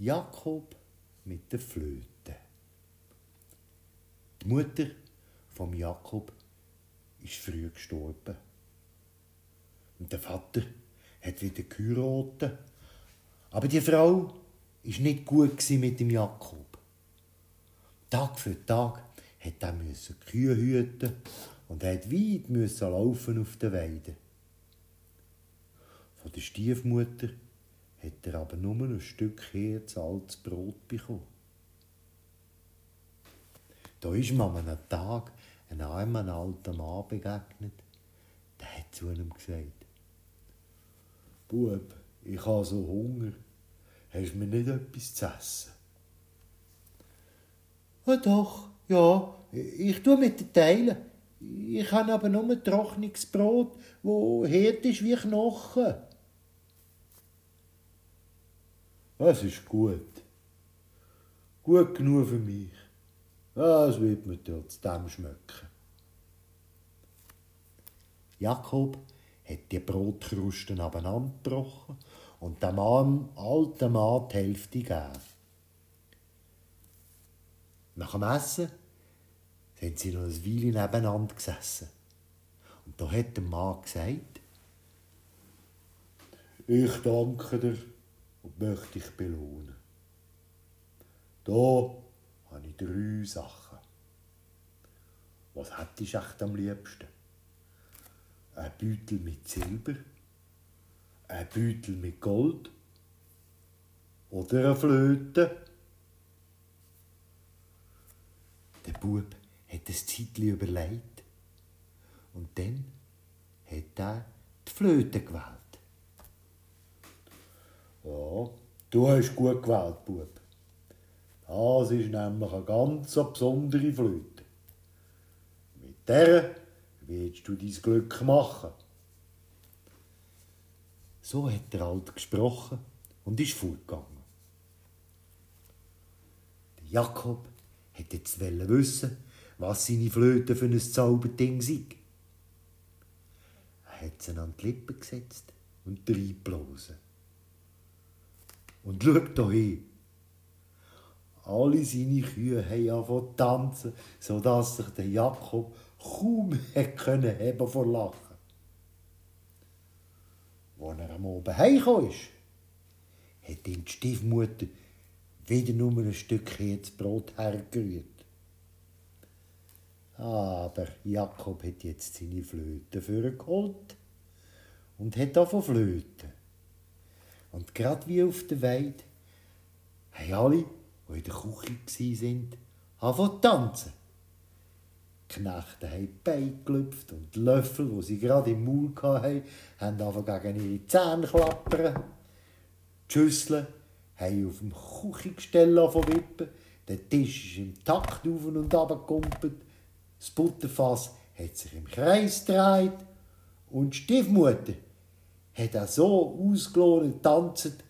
Jakob mit der Flöte. Die Mutter vom Jakob ist früh gestorben. Und der Vater hat wieder geheiratet. Aber die Frau ist nicht gut mit dem Jakob. Tag für Tag hat er müssen Kühe hüten und hat weit müssen laufen auf der Weide. Von der Stiefmutter hat er aber nur ein Stück Herz altes Brot bekommen. Da ist ihm an einem Tag ein armer alter Mann begegnet. Der hat zu ihm gesagt, Bub, ich habe so Hunger. Hast du mir nicht etwas zu essen? Ja, doch, ja, ich tue mit den Teilen. Ich habe aber nur trockenes Brot, wo hart ist wie Knochen. Das ist gut. Gut genug für mich. Das wird mir trotzdem schmecken. Jakob hat die Brotkrusten abeinandergebrochen und dem armen alten Mann die Hälfte gegeben. Nach dem Essen sind sie noch ein Weile nebeneinander gesessen. Und da hat der Mann gesagt, ich danke dir und möchte dich belohnen. Da habe ich drei Sachen. Was hättest du echt am liebsten? Ein Beutel mit Silber, ein Beutel mit Gold oder eine Flöte? Der Bub hat ein Zeitchen überlegt und dann hat er die Flöte gewählt. Ja, du hast gut gewählt, Bub. Das ist nämlich eine ganz besondere Flöte. Mit der willst du dein Glück machen. So hat der Alte gesprochen und ist fortgegangen. Der Jakob hat jetzt wissen, was seine Flöte für ein Zauberding sei. Er hat sie an die Lippen gesetzt und reingeblasen. Und schaut da hin. Alle seine Kühe haben angefangen tanzen, sodass sich der Jakob kaum können heben vor Lachen. Als er am Abend heimgekommen ist, hat ihm die Stiefmutter wieder nur ein Stück Brot hergerührt. Aber Jakob hat jetzt seine Flöte für geholt und hat davon Flöten. Und gerade wie auf der Weide haben alle, die in der Küche waren, angefangen tanzen. Die Knechte haben die Beine gelüpft und die Löffel, die sie gerade im Maul hatten, haben angefangen gegen ihre Zähne klappern. Die Schüsseln haben auf dem Küchengestell wippen. Der Tisch ist im Takt auf und ab gekumpelt. Das Butterfass hat sich im Kreis gedreht. Und die Stiefmutter hat er so ausgelohnt getanzt,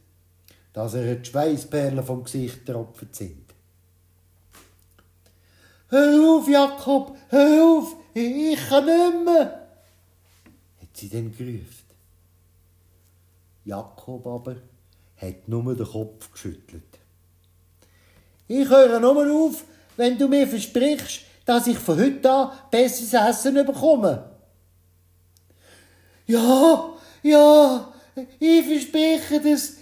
dass er die Schweißperlen vom Gesicht tropfen sind. Hör auf, Jakob, hör auf, ich kann nicht mehr, hat sie dann gerufen. Jakob aber hat nur den Kopf geschüttelt. Ich höre nur auf, wenn du mir versprichst, dass ich von heute an besseres Essen bekomme. Ja, ja, ich verspreche das.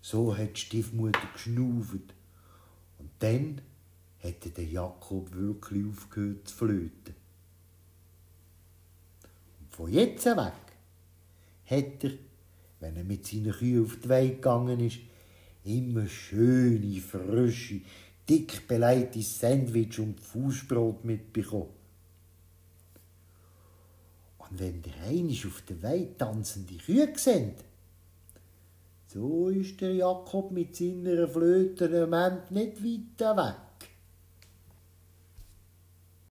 So hat die Stiefmutter geschnauft. Und dann hätte der Jakob wirklich aufgehört zu flöten. Und von jetzt weg hat er, wenn er mit seinen Kühen auf die Weide gegangen ist, immer schöne, frische, dick beleidigte Sandwich und Fußbrot mitbekommen. Und wenn der einisch auf der Weide tanzende Kühe sehen, so ist der Jakob mit seiner Flöte im Moment nicht weit weg.